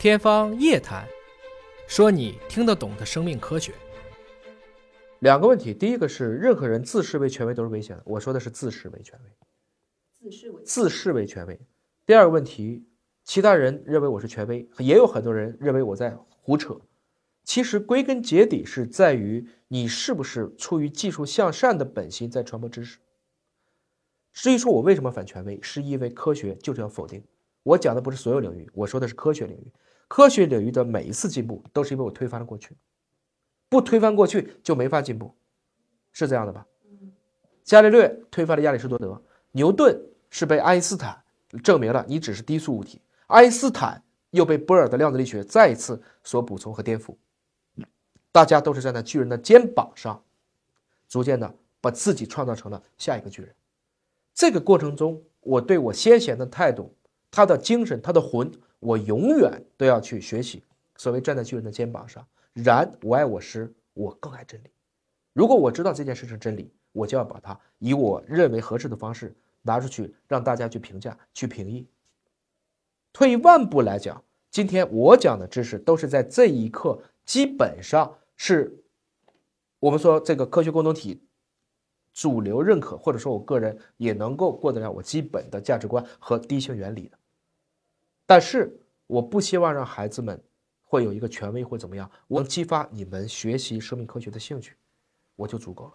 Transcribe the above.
天方夜谭，说你听得懂的生命科学。两个问题，第一个是任何人自视为权威都是危险的，我说的是自视为权威，自视为自视为权威。第二个问题，其他人认为我是权威，也有很多人认为我在胡扯。其实归根结底是在于你是不是出于技术向善的本心在传播知识。至于说我为什么反权威，是因为科学就是要否定。我讲的不是所有领域，我说的是科学领域。科学领域的每一次进步，都是因为我推翻了过去，不推翻过去就没法进步，是这样的吧？伽利略推翻了亚里士多德，牛顿是被爱因斯坦证明了你只是低速物体，爱因斯坦又被波尔的量子力学再一次所补充和颠覆。大家都是站在巨人的肩膀上，逐渐的把自己创造成了下一个巨人。这个过程中，我对我先贤的态度。他的精神，他的魂，我永远都要去学习。所谓站在巨人的肩膀上，然我爱我师，我更爱真理。如果我知道这件事是真理，我就要把它以我认为合适的方式拿出去，让大家去评价、去评议。退一万步来讲，今天我讲的知识都是在这一刻，基本上是我们说这个科学共同体。主流认可，或者说我个人也能够过得了我基本的价值观和第一性原理的，但是我不希望让孩子们会有一个权威或怎么样，我激发你们学习生命科学的兴趣，我就足够了。